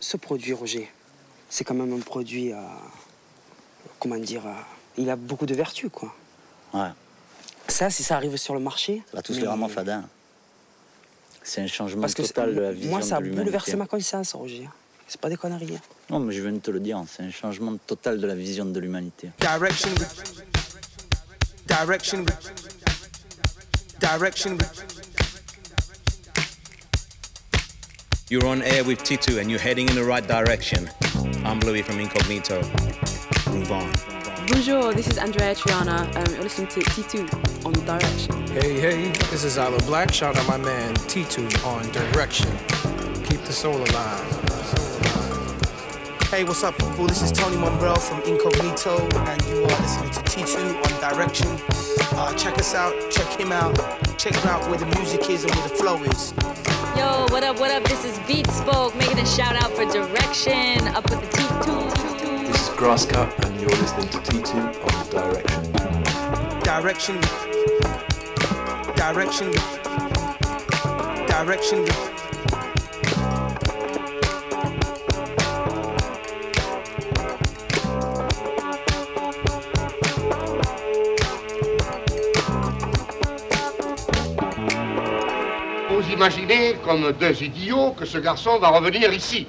Ce produit, Roger, c'est quand même un produit, euh, comment dire, euh, il a beaucoup de vertus, quoi. Ouais. Ça, si ça arrive sur le marché. Là, tout mais- c'est vraiment fadin. C'est un changement Parce que total de la vision moi, ça a bouleversé ma conscience, Roger. C'est pas des conneries. hein. Non, mais je viens de te le dire, c'est un changement total de la vision de l'humanité. Direction. Direction. Direction. You're on air with Titu and you're heading in the right direction. I'm Louis from Incognito. Move on. Bonjour, this is Andrea Triana. Um, you're listening to T2 on Direction. Hey, hey, this is Isla Black. Shout out my man T2 on Direction. Keep the soul alive. Hey, what's up, people? This is Tony Monbrell from Incognito, and you are listening to T2 on Direction. Uh, check us out, check him out, check him out where the music is and where the flow is. Yo, what up, what up? This is Beat Spoke making a shout out for Direction up with the T2. This is Grasscut, and you're listening to T2 on Direction. Direction. Direction. Direction. Vous imaginez, comme deux idiots, que ce garçon va revenir ici.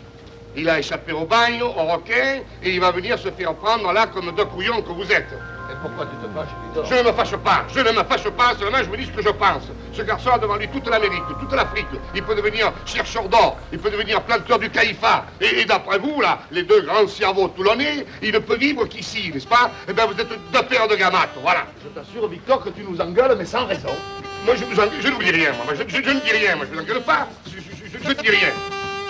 Il a échappé au bagne, au requin, et il va venir se faire prendre là comme deux couillons que vous êtes. Et pourquoi tu te fâches, Bidon Je ne me fâche pas, je ne me fâche pas, seulement je vous dis ce que je pense. Ce garçon a devant lui toute l'Amérique, toute l'Afrique. Il peut devenir chercheur d'or, il peut devenir planteur du caïfa. Et, et d'après vous, là, les deux grands cerveaux toulonnais, il ne peut vivre qu'ici, n'est-ce pas? Eh bien, vous êtes deux paires de gamates, voilà. Je t'assure, Victor, que tu nous engueules, mais sans raison. Moi, je, en- je n'oublie rien, moi. Je, je- je ne dis rien, moi. Je ne vous engueule pas. Je, je- je- je ne dis rien.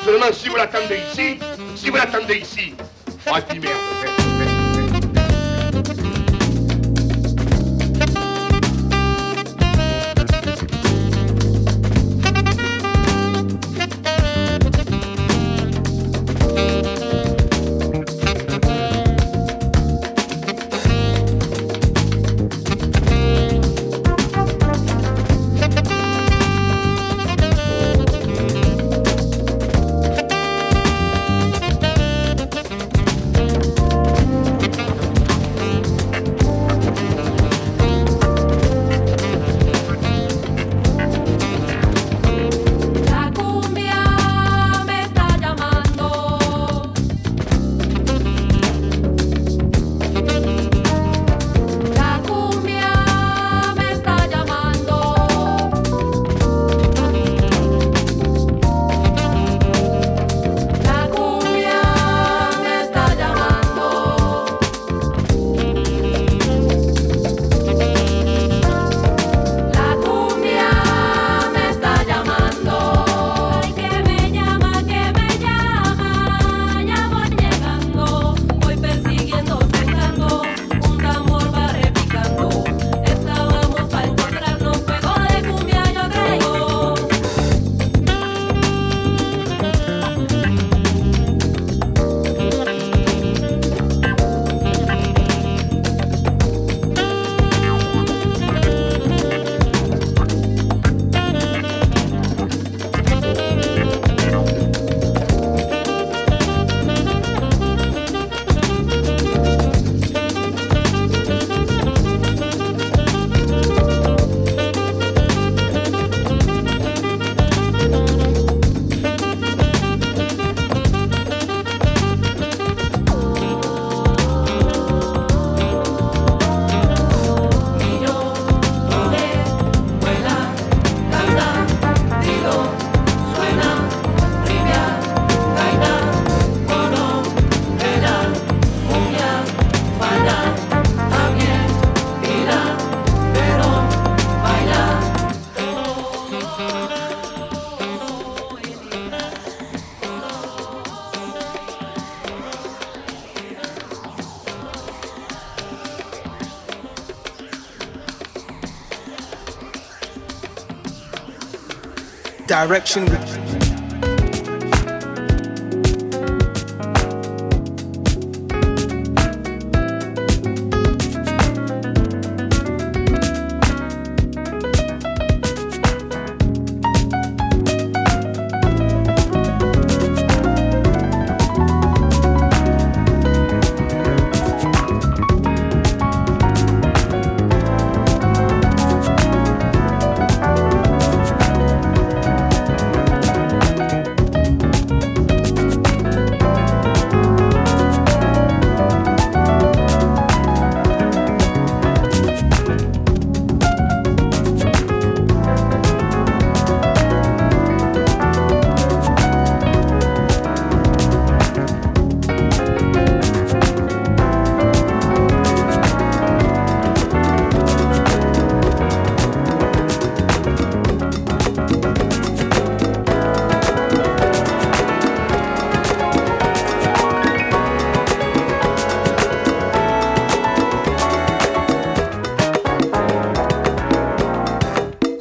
Seulement, si vous l'attendez ici, si vous l'attendez ici. Oh, Direction. qui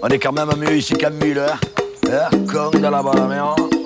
On est quand même mieux ici qu'à Müller. Comme de la bonne merde. Hein.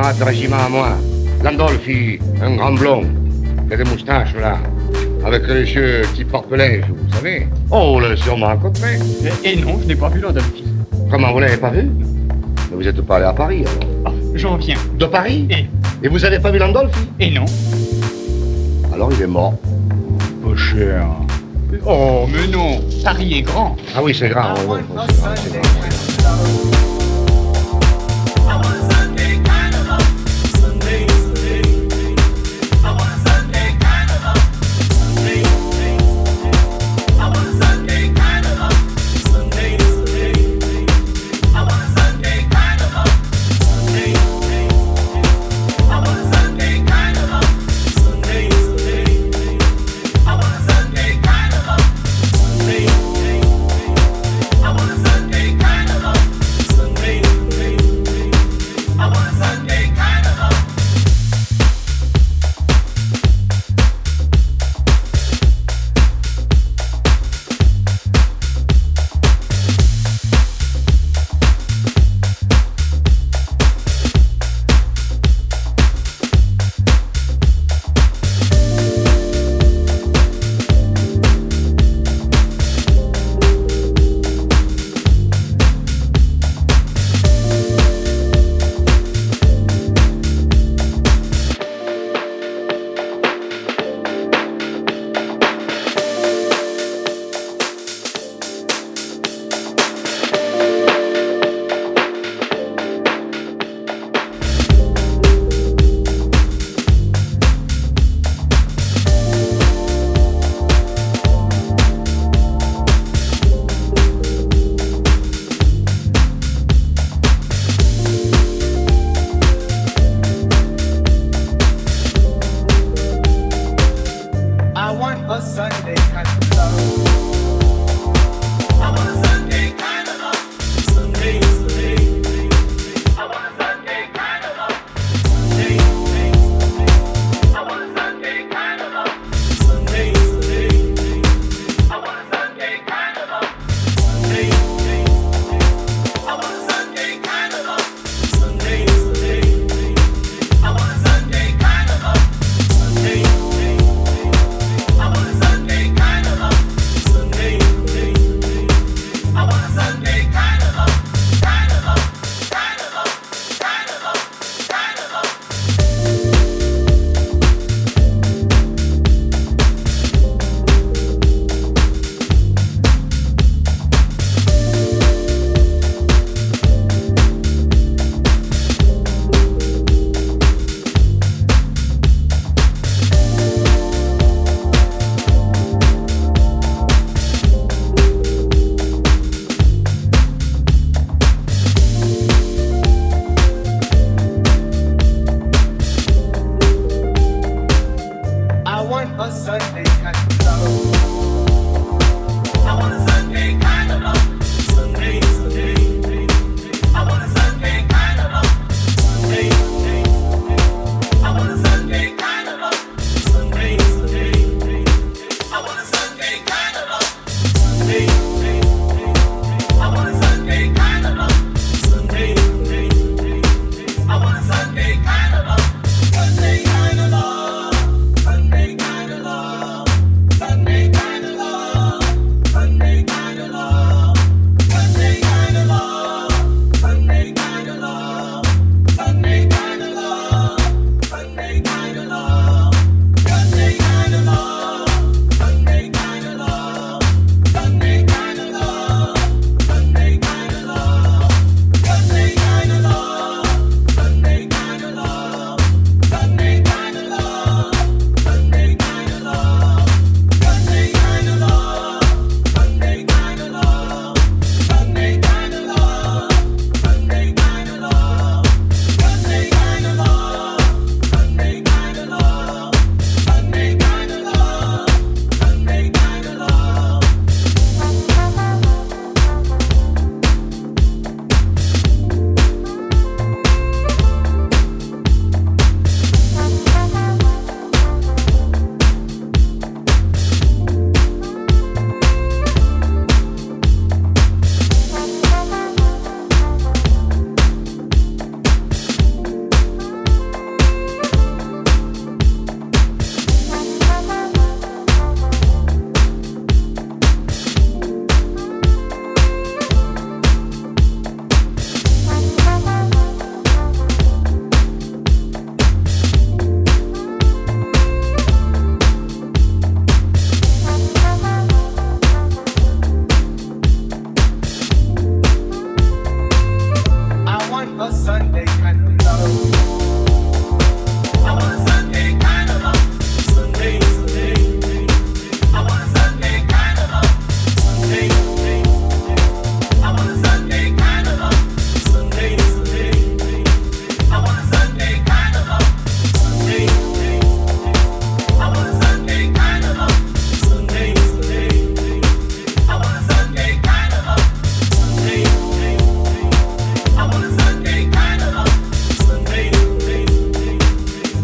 Camarade de régiment à moi. Landolfi, un grand blond. Il a des moustaches, là. Avec les yeux type porte-linge, vous savez. Oh, vous l'avez sûrement rencontré. Et non, je n'ai pas vu Landolfi. Comment, vous l'avez pas vu? Mais vous êtes pas allé à Paris, alors J'en viens. De Paris? Et Et vous avez pas vu Landolfi Et non. Alors il est mort. Pas cher. Oh, mais non. Paris est grand. Ah oui, c'est grand, oui, oui, oui, c'est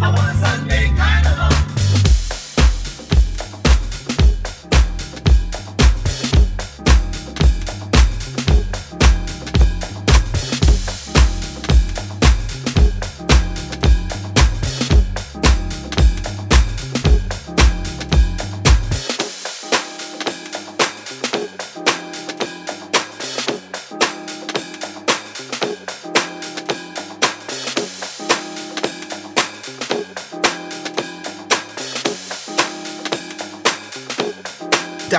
I want some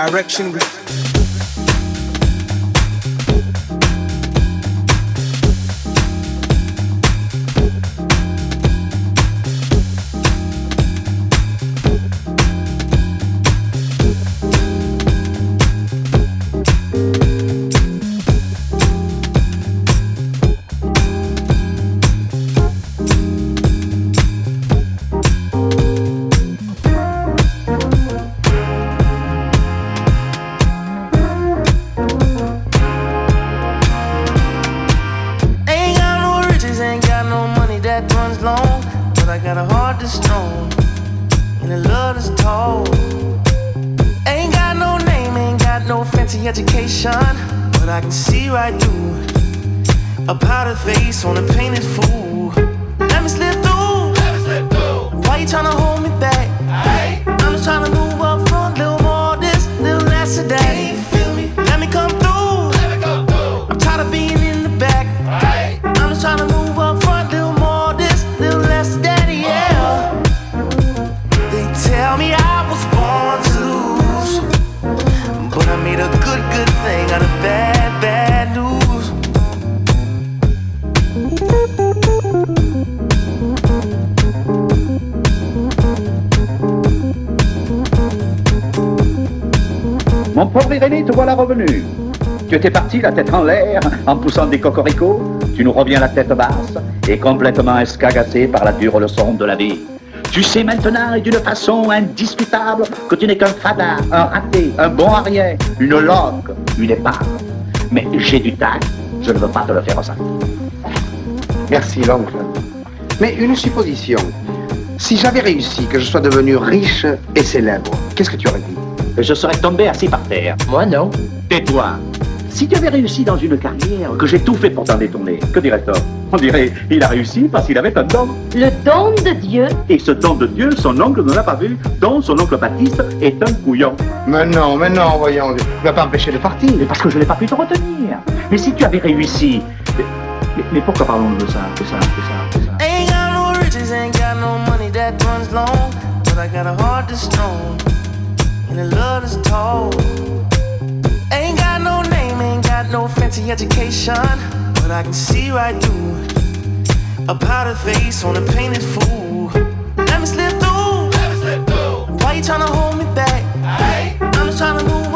direction. Pauvre Irénée, te voilà revenu. Tu étais parti la tête en l'air, en poussant des cocoricots. Tu nous reviens la tête basse et complètement escagassé par la dure leçon de la vie. Tu sais maintenant et d'une façon indiscutable que tu n'es qu'un fada, un raté, un bon arrière, une loque, une épave. Mais j'ai du tact, je ne veux pas te le faire ressentir. Merci, l'oncle. Mais une supposition. Si j'avais réussi, que je sois devenu riche et célèbre, qu'est-ce que tu aurais dit? Je serais tombé assis par terre. Moi, non. Tais-toi. Si tu avais réussi dans une carrière, que j'ai tout fait pour t'en détourner, que dirait-on? On dirait, il a réussi parce qu'il avait un don. Le don de Dieu Et ce don de Dieu, son oncle ne l'a pas vu, dont son oncle Baptiste est un couillon. Mais non, mais non, voyons, tu ne vas pas empêcher de partir. Mais parce que je n'ai pas pu te retenir. Mais si tu avais réussi... Mais, mais- mais pourquoi parlons de ça, de ça, de ça, de ça? Ain't got no riches, ain't got no money that runs long, but I got a heart strong and a love that's tall. Ain't got no name, ain't got no fancy education, but I can see right through a powdered face on a painted fool. Let me slip through. Why you tryna hold me back? I'm just tryna move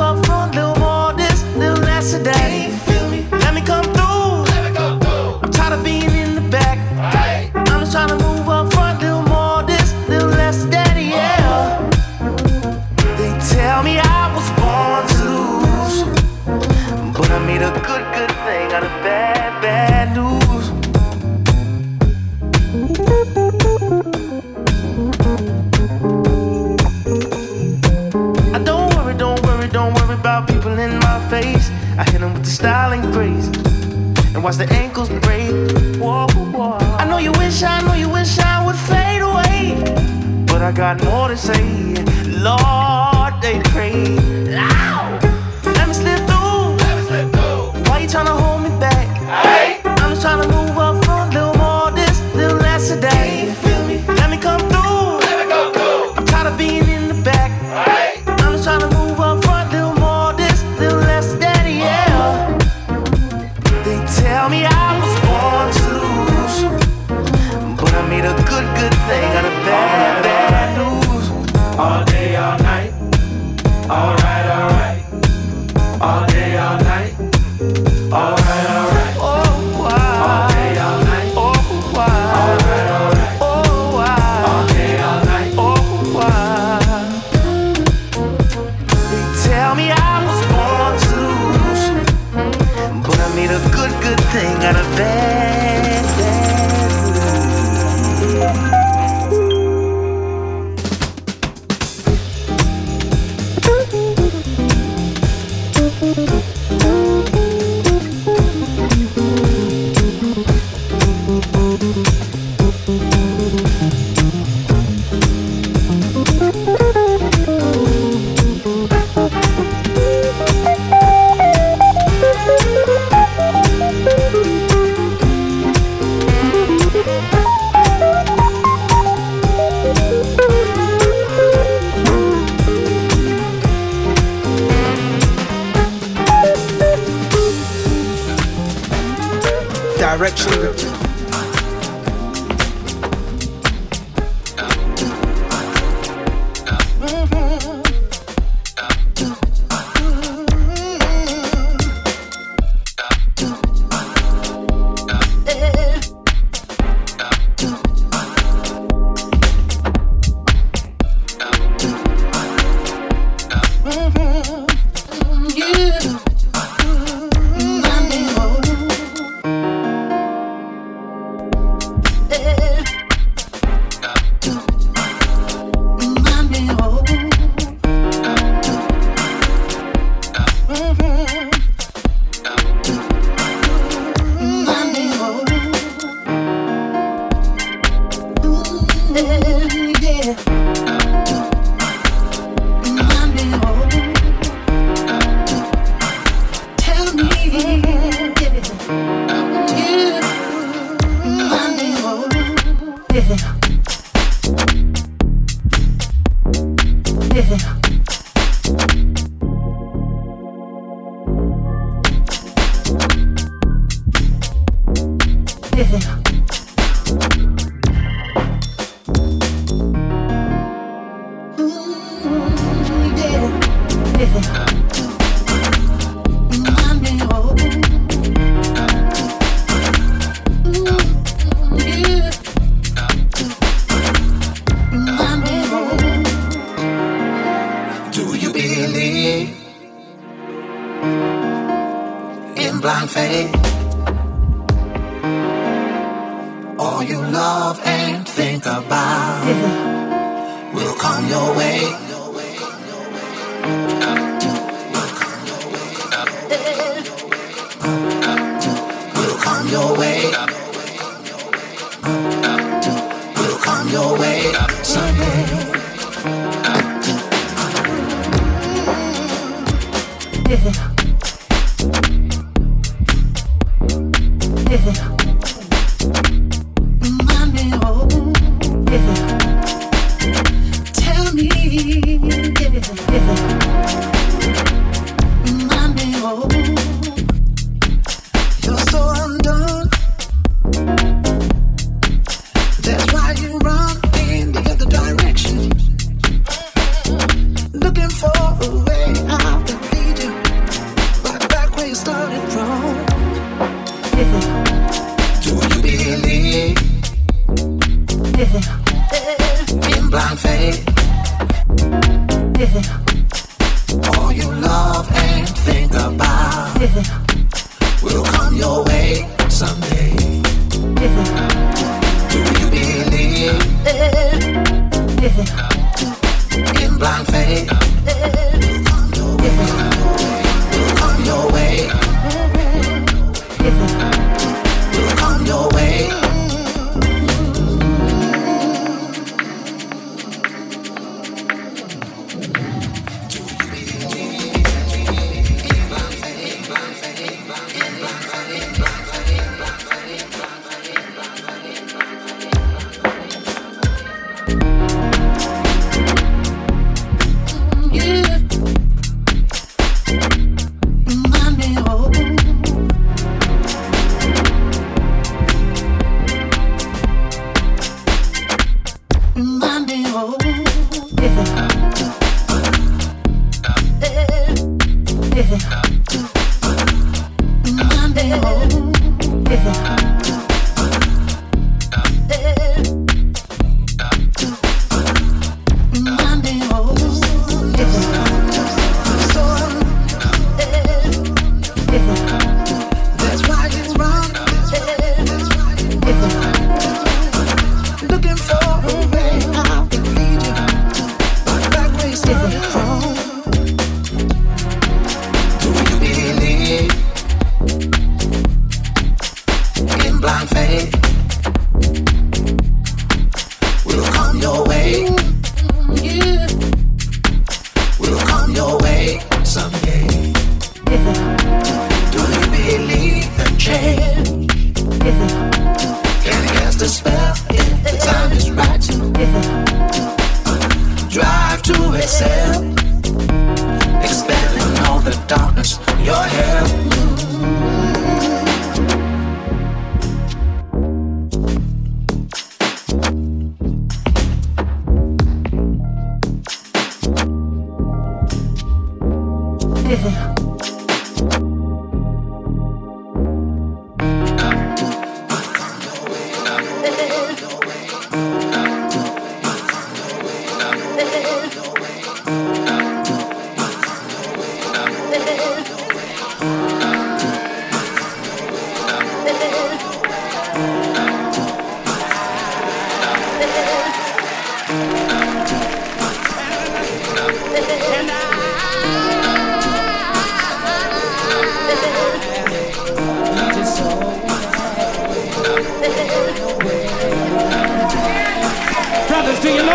worry, about people in my face. I hit them with the style and grace and watch the ankles break. Whoa, whoa. I know you wish, I know you wish I would fade away, but I got more to say. Lord, they pray. Ow! Let me slip through. Why you tryna hold me back? Hey. I'm just tryna move up front, little more this, little less of that. no way. No way. No way. never.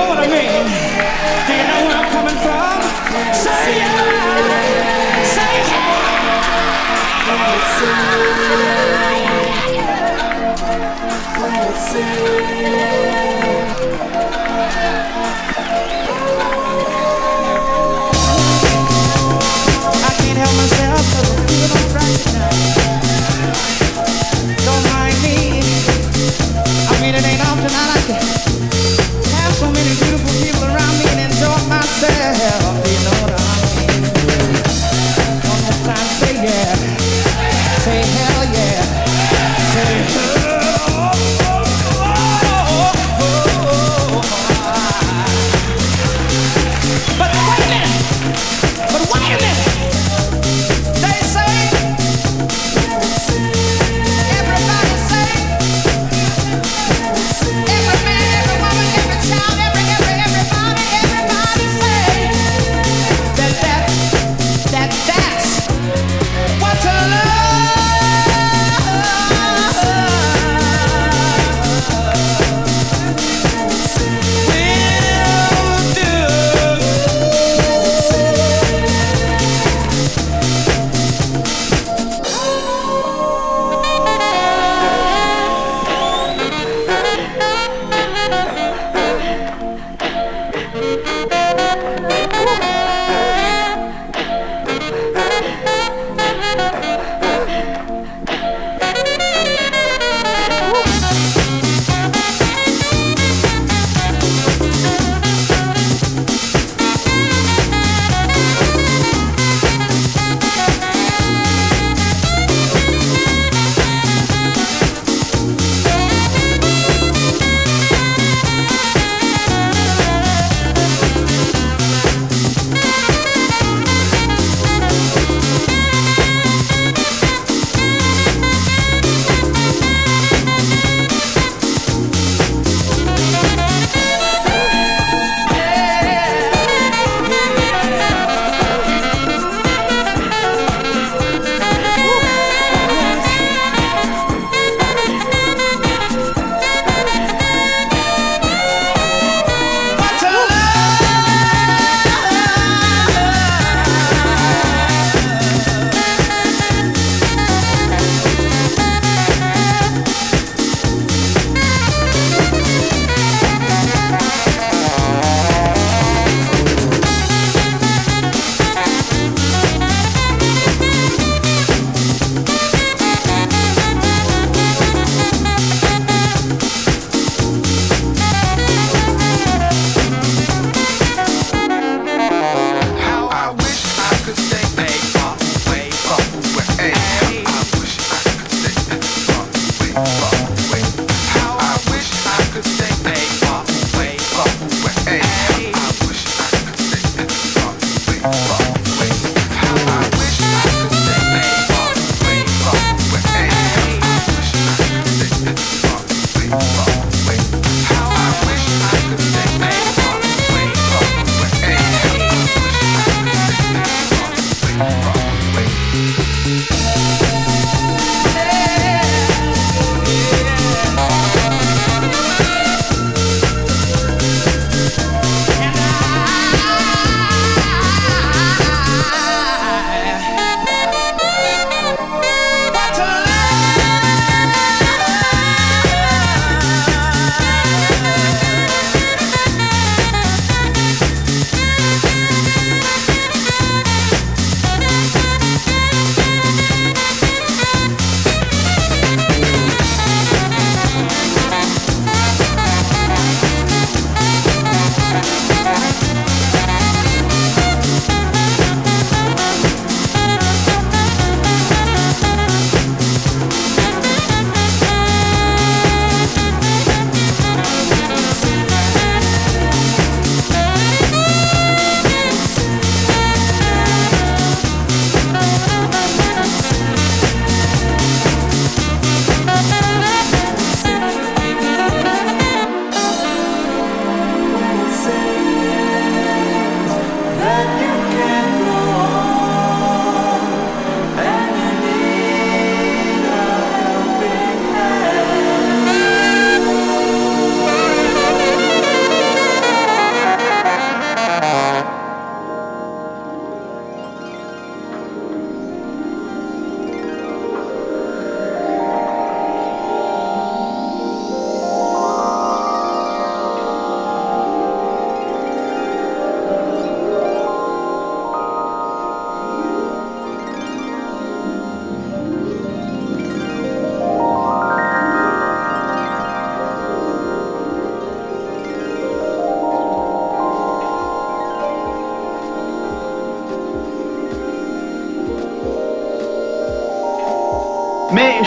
know what I mean? Do you know where I'm coming from? Say yeah! Say yeah! Let's see.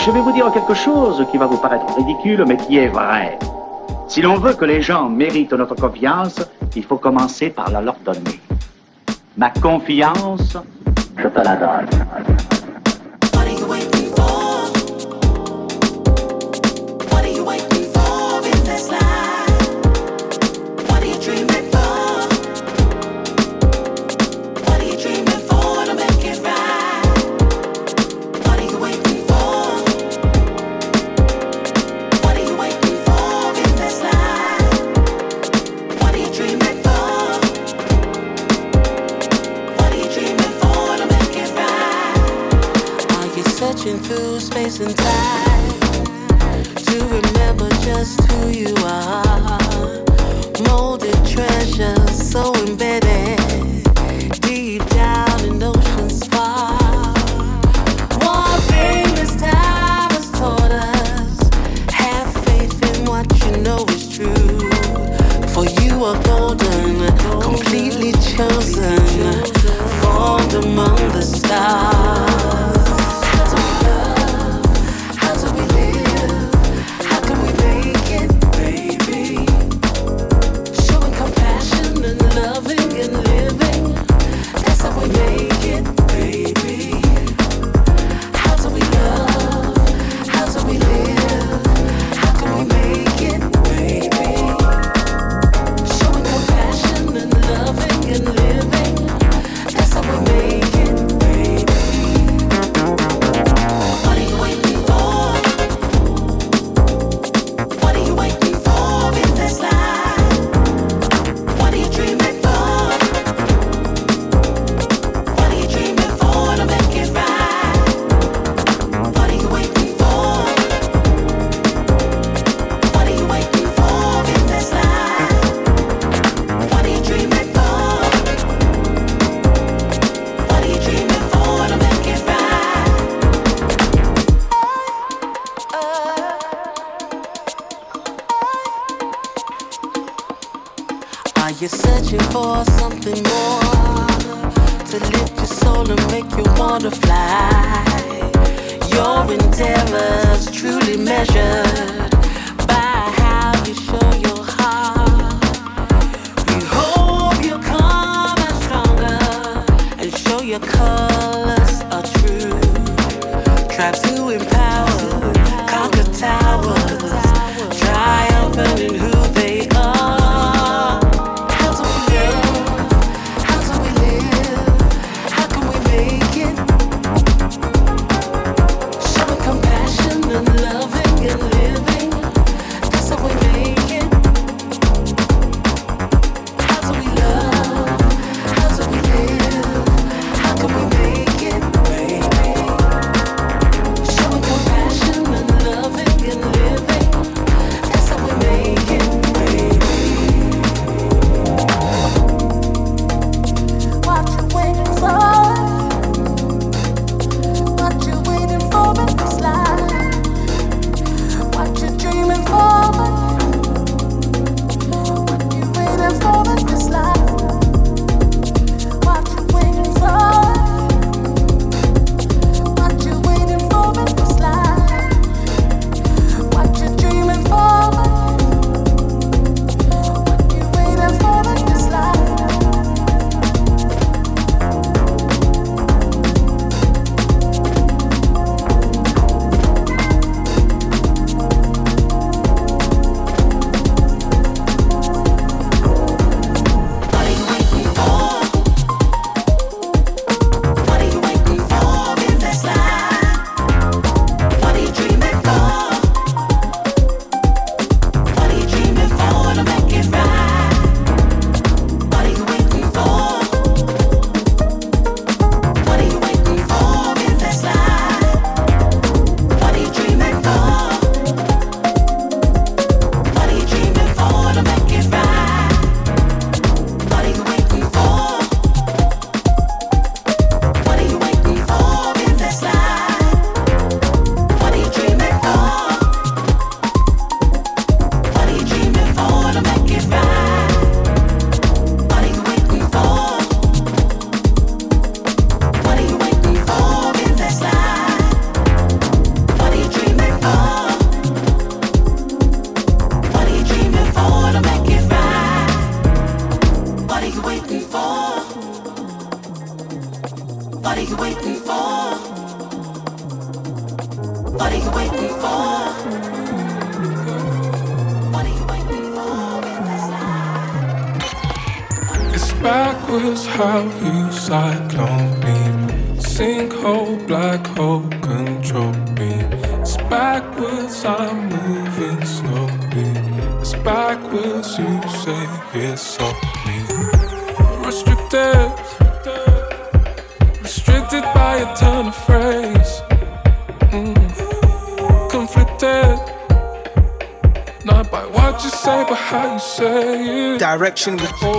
je vais vous dire quelque chose qui va vous paraître ridicule, mais qui est vrai. Si l'on veut que les gens méritent notre confiance, il faut commencer par la leur donner. Ma confiance, je te la donne.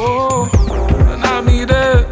Oh, and I need it.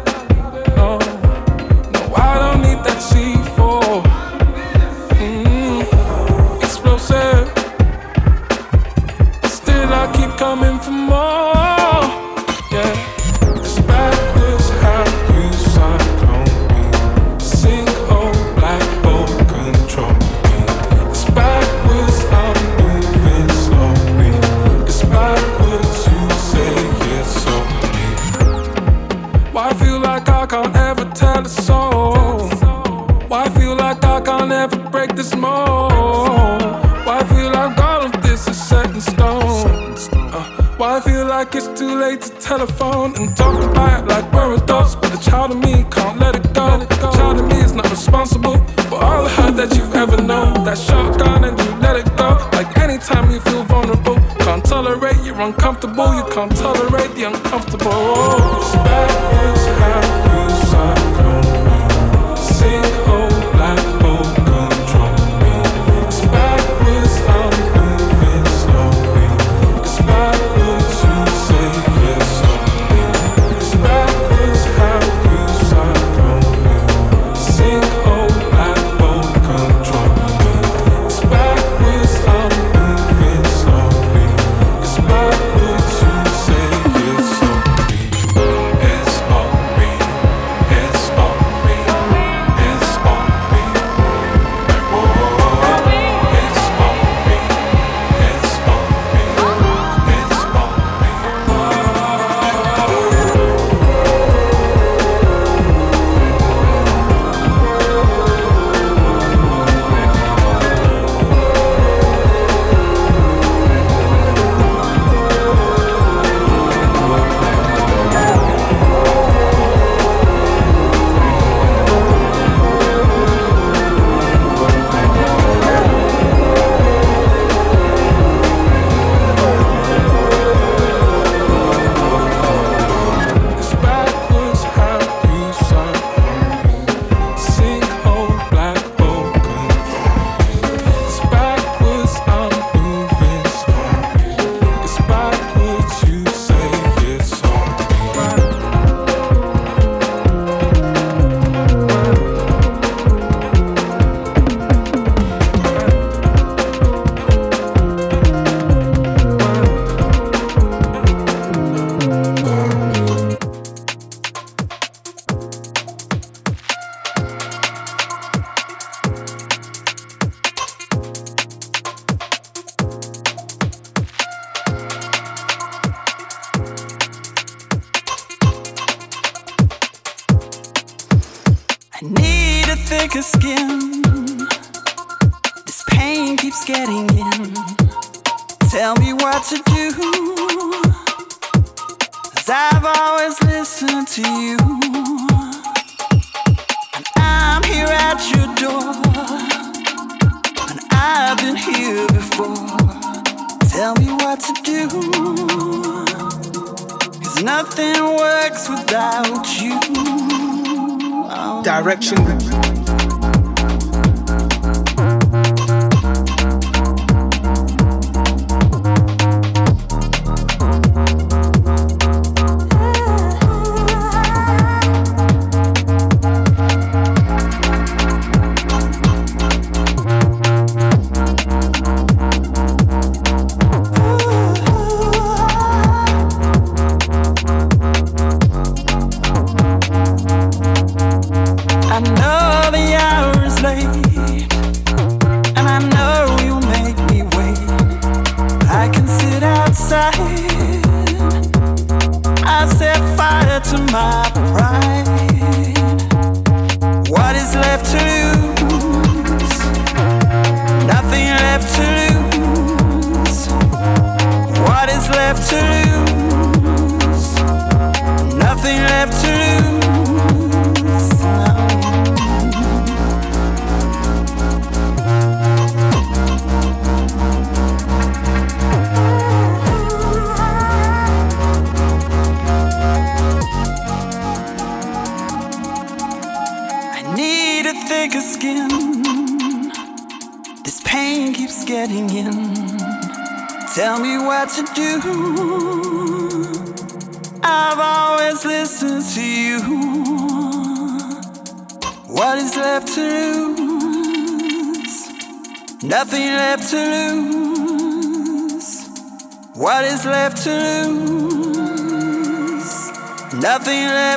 Nothing left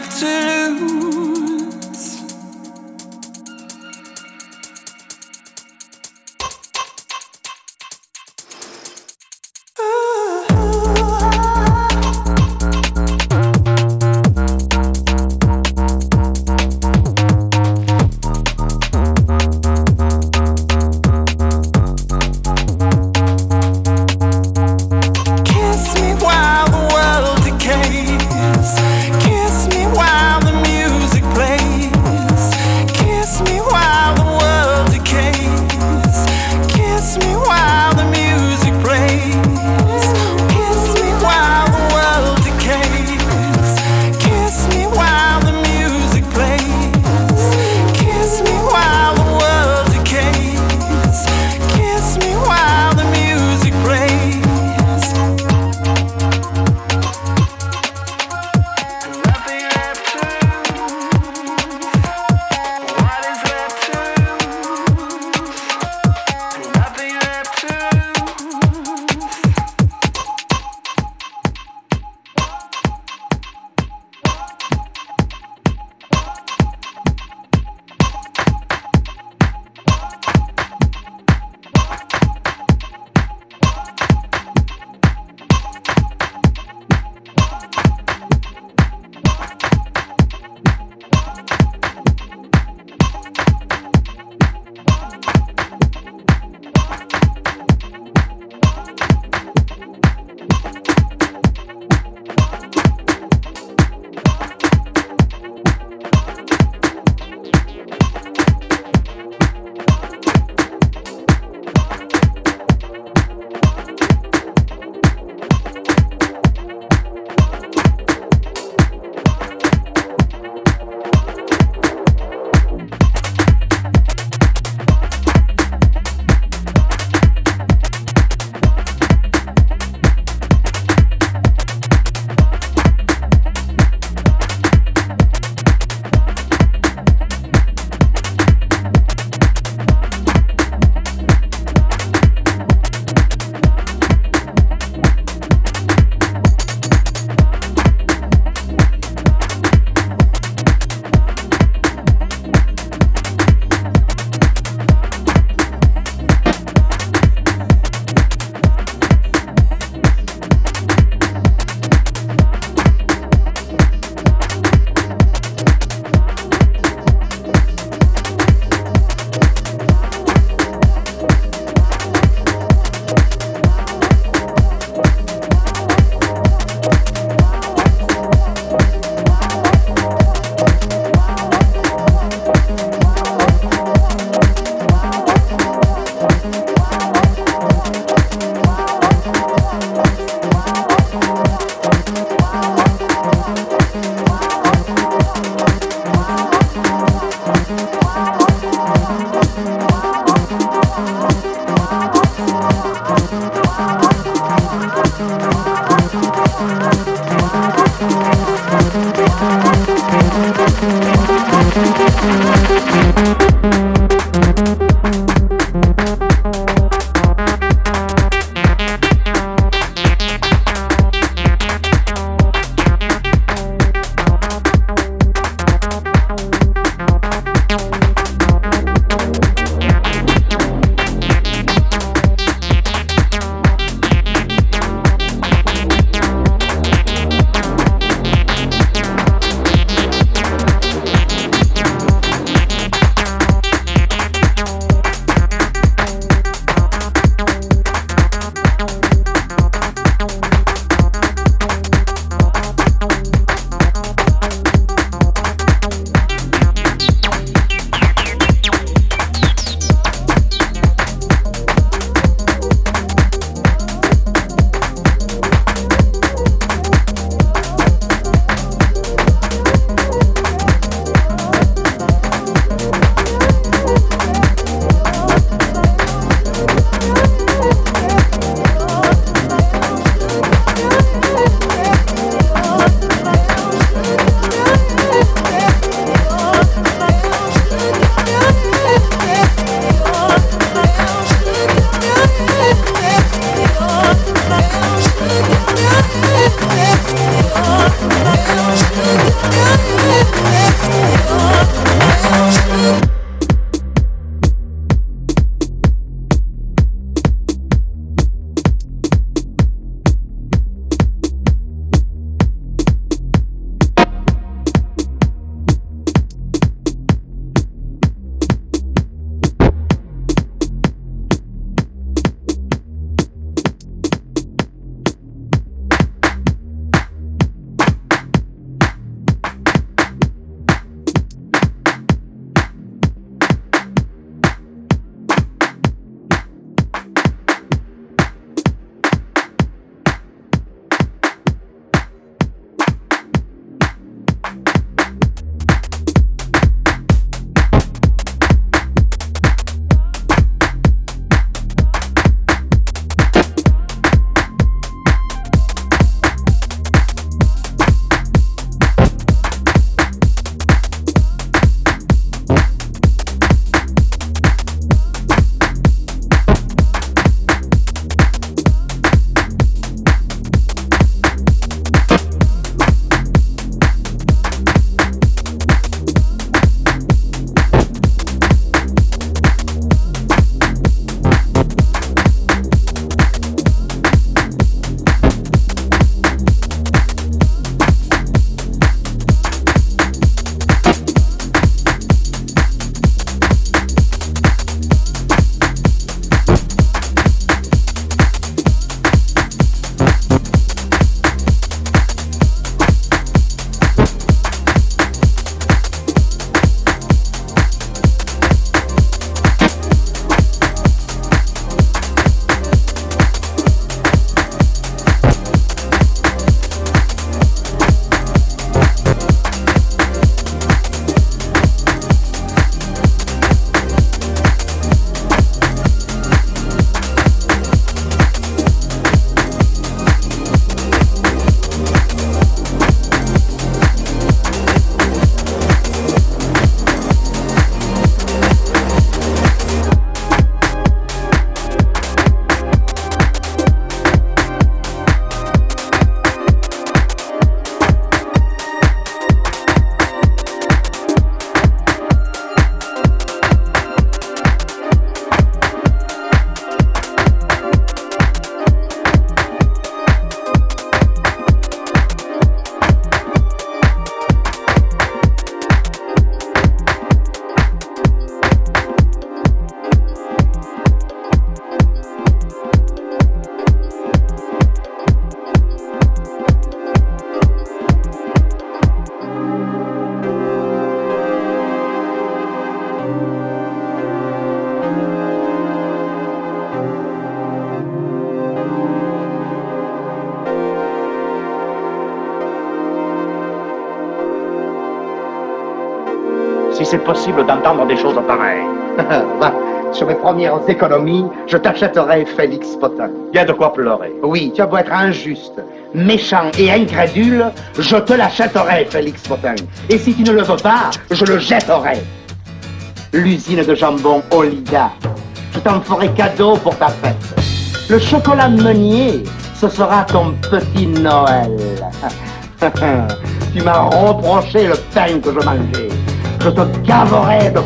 c'est possible d'entendre des choses pareilles. Sur mes premières économies, je t'achèterai Félix Potin. Il y a de quoi pleurer. Oui, tu as beau être injuste, méchant et incrédule, je te l'achèterai, Félix Potin. Et si tu ne le veux pas, je le jetterai. L'usine de jambon Olida, je t'en ferai cadeau pour ta fête. Le chocolat Meunier, ce sera ton petit Noël. tu m'as reproché le pain que je mangeais. Je te gaverai de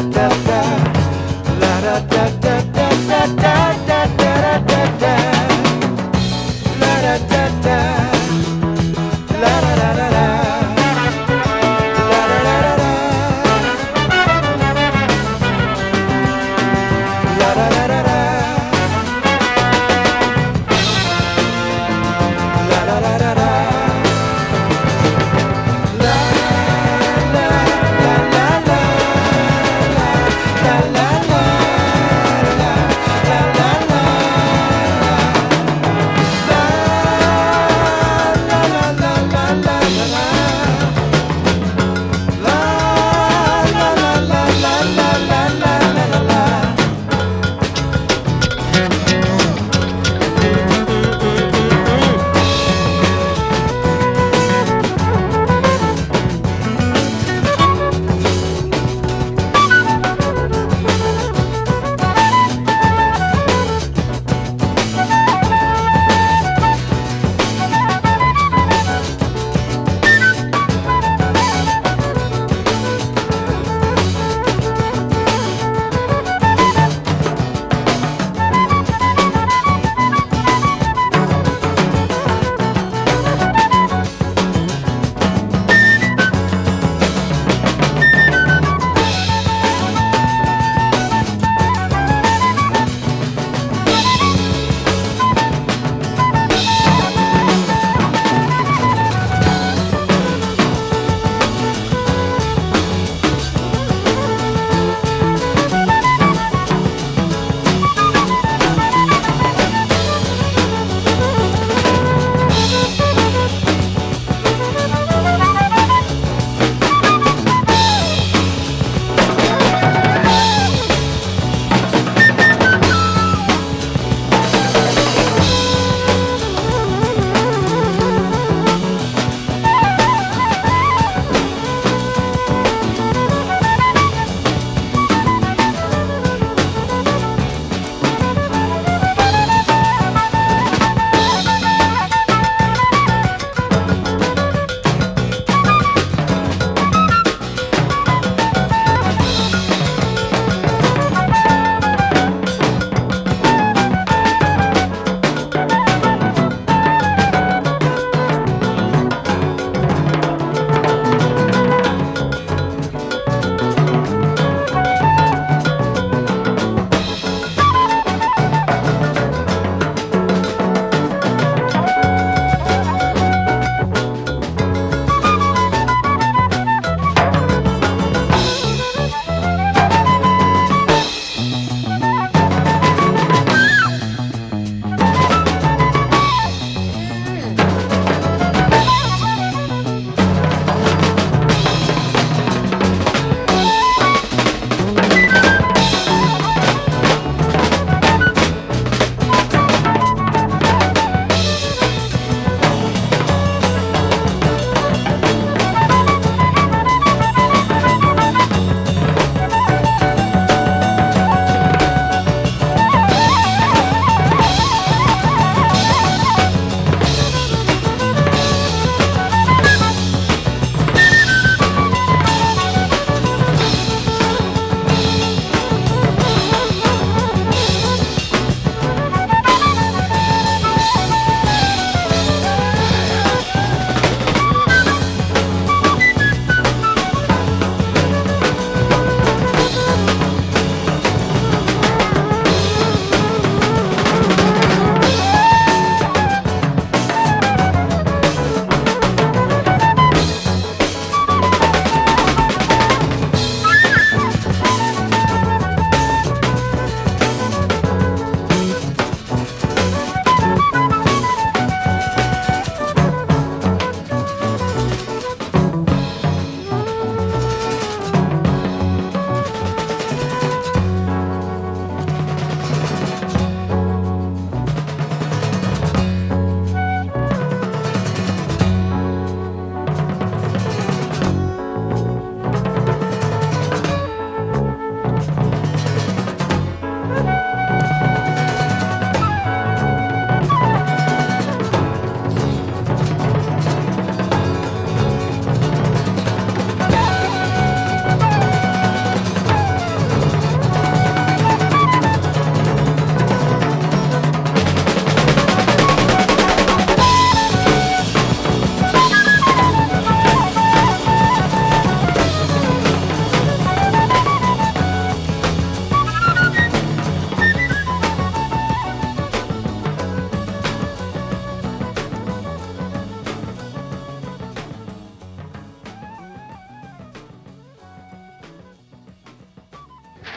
brioche. la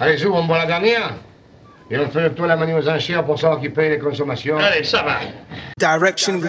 Allez, Zou, on boit la dernière Et on fait le tour de la manie aux enchères pour savoir qui paye les consommations. Allez, ça va. Direction.